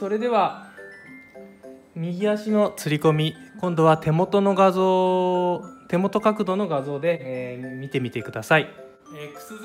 それでは右足のつり込み今度は手元の画像手元角度の画像で、えー見てみてください、えー、靴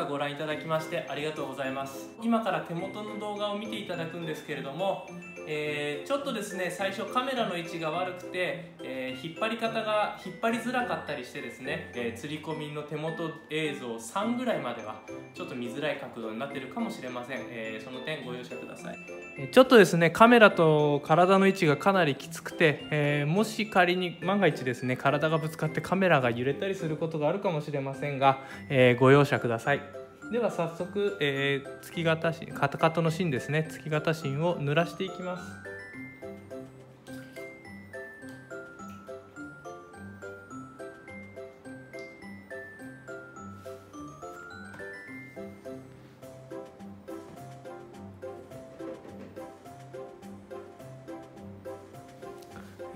り YouTube 講座ご覧いただきましてありがとうございます。今から手元の動画を見ていただくんですけれども、えーちょっとですね最初カメラの位置が悪くて、えー引っ張り方が引っ張りづらかったりしてですね、えー釣り込みの手元映像3ぐらいまではちょっと見づらい角度になってるかもしれません、えーその点ご容赦ください。ちょっとですねカメラと体の位置がかなりきつくて、えーもし仮に万が一ですね体がぶつかってカメラが揺れたりすることがあるかもしれませんが、えーご容赦ください。では早速、えー月型カタカトの芯ですね月型芯を濡らしていきます。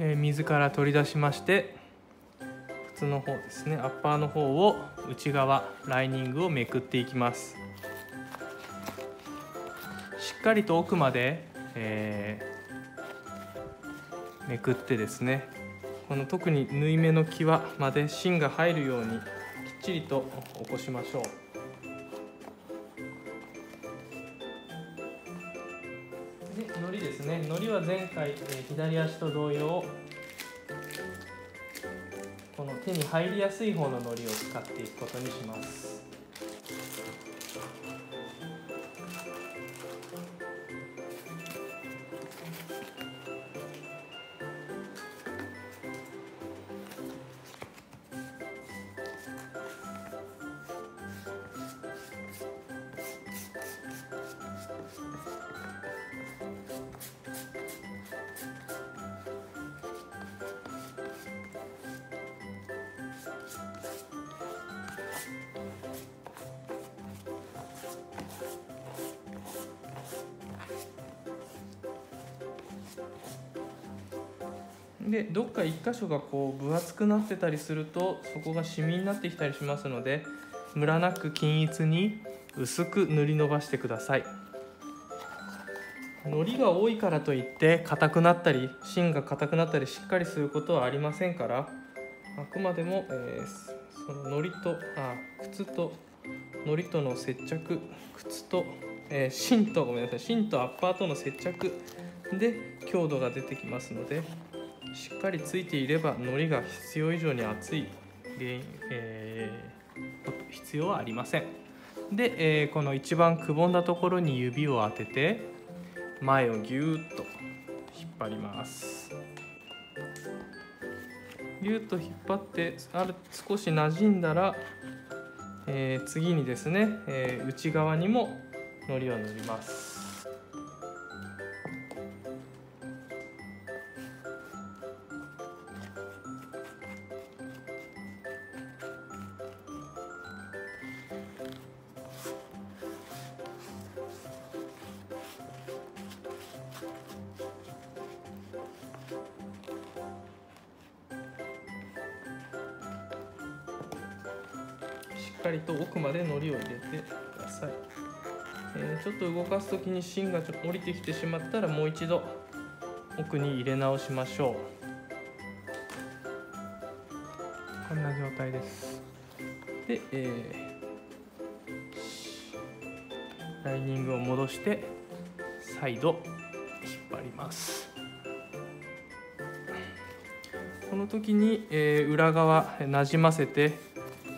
えー水から取り出しまして靴の方ですね。アッパーの方を内側ライニングをめくっていきます。しっかりと奥まで、えーめくってですね。この特に縫い目の際まで芯が入るようにきっちりと起こしましょう。のりですね。のりは前回、えー左足と同様この手に入りやすい方ののりを使っていくことにします。でどっか一箇所がこう分厚くなってたりするとそこがシミになってきたりしますのでムラなく均一に薄く塗り伸ばしてください。糊が多いからといって硬くなったり芯が硬くなったりしっかりすることはありませんからあくまでも、えーその糊とあ靴と糊との接着靴と、えー芯とごめんなさい芯とアッパーとの接着で強度が出てきますのでしっかりついていれば糊が必要以上に厚い原因、えー必要はありません。で、えーこの一番くぼんだところに指を当てて前をぎゅーっと引っ張ります。ぎゅーっと引っ張ってある少し馴染んだら、えー次にですね、えー内側にも糊を塗ります。かりと奥まで糊を入れてください、えーちょっと動かす時に芯がちょっと降りてきてしまったらもう一度奥に入れ直しましょう。こんな状態です。で、えーライニングを戻して再度引っ張ります。この時に、えー裏側なじませて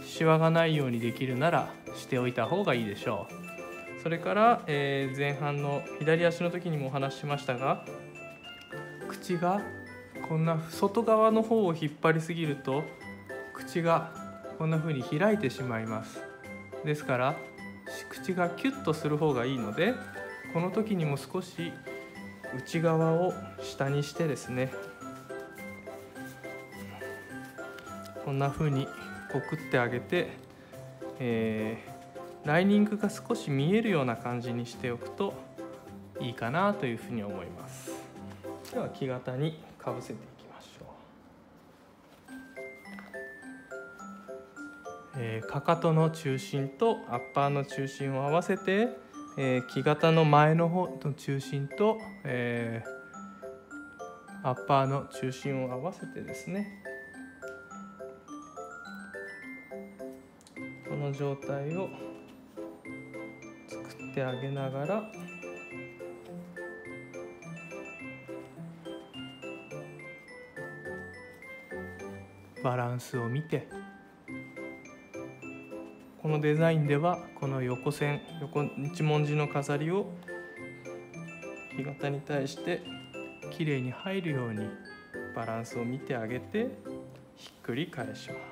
シワがないようにできるならしておいた方がいいでしょう。それから、えー前半の左足の時にもお話ししましたが口がこんな外側の方を引っ張りすぎると口がこんな風に開いてしまいます。ですから口がキュッとする方がいいのでこの時にも少し内側を下にしてですねこんな風にくってあげて、えーライニングが少し見えるような感じにしておくといいかなというふうに思います。では木型にかぶせていきましょう、えーかかとの中心とアッパーの中心を合わせてえー、木型の前の方の中心と、えー、アッパーの中心を合わせてですねの状態を作ってあげながらバランスを見てこのデザインではこの横線横一文字の飾りを木型に対してきれいに入るようにバランスを見てあげてひっくり返します。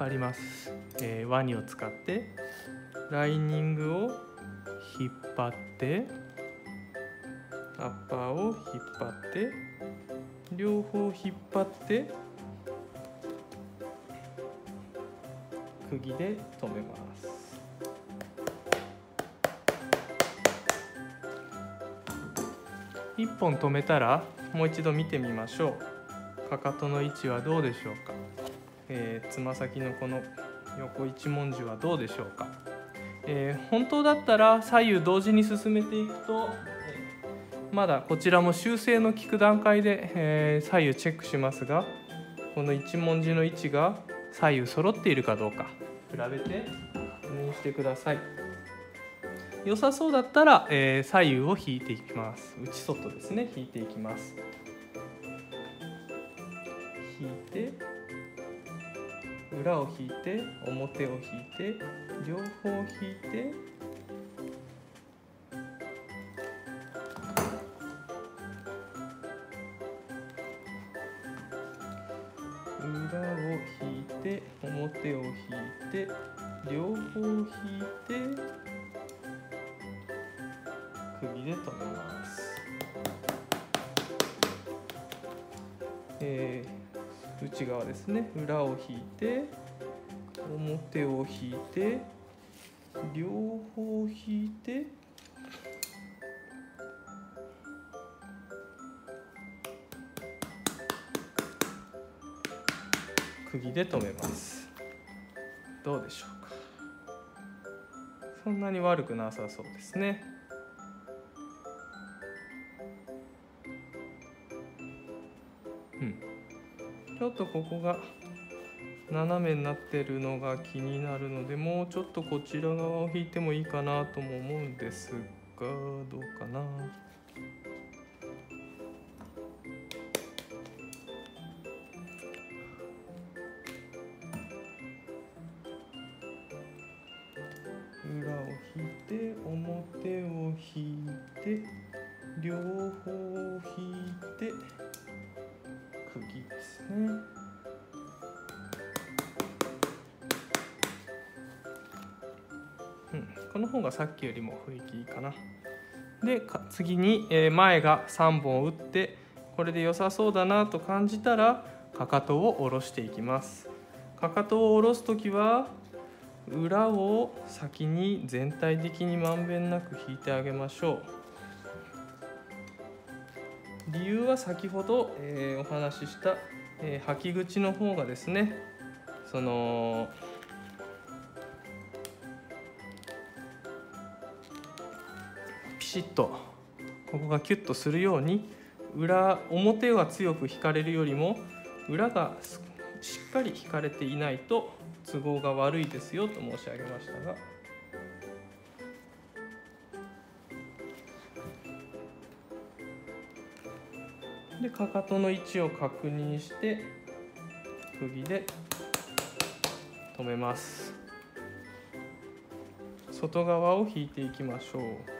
張ります、えー、ワニを使ってライニングを引っ張ってアッパーを引っ張って両方引っ張って釘で留めます。一本留めたらもう一度見てみましょう。かかとの位置はどうでしょうか？え、つま先のこの横一文字はどうでしょうか、えー、本当だったら左右同時に進めていくとえまだこちらも修正の効く段階で、え、左右チェックしますがこの一文字の位置が左右揃っているかどうか比べて確認してください。良さそうだったら、え、左右を引いていきます。内外ですね。引いていきます。引いて裏を引いて表を引いて両方引いて裏を引いて表を引いて両方引いて釘で留めます、えー、内側ですね。裏を引いて表を引いて両方引いて釘で留めます。どうでしょうか。そんなに悪くなさそうですね。とここが斜めになってるのが気になるのでもうちょっとこちら側を引いてもいいかなとも思うんですがどうかな。裏を引いて表を引いて両方を引いてですね。うん、この方がさっきよりも雰囲気いいかな。で次に、え前が3本打ってこれで良さそうだなと感じたらかかとを下ろしていきます。かかとを下ろす時は裏を先に全体的にまんべんなく引いてあげましょう理由は先ほど、えー、お話しした、えー、履き口の方がですねそのピシッとここがキュッとするように裏表は強く引かれるよりも裏がしっかり引かれていないと都合が悪いですよと申し上げましたがでかかとの位置を確認して釘で留めます。外側を引いていきましょう。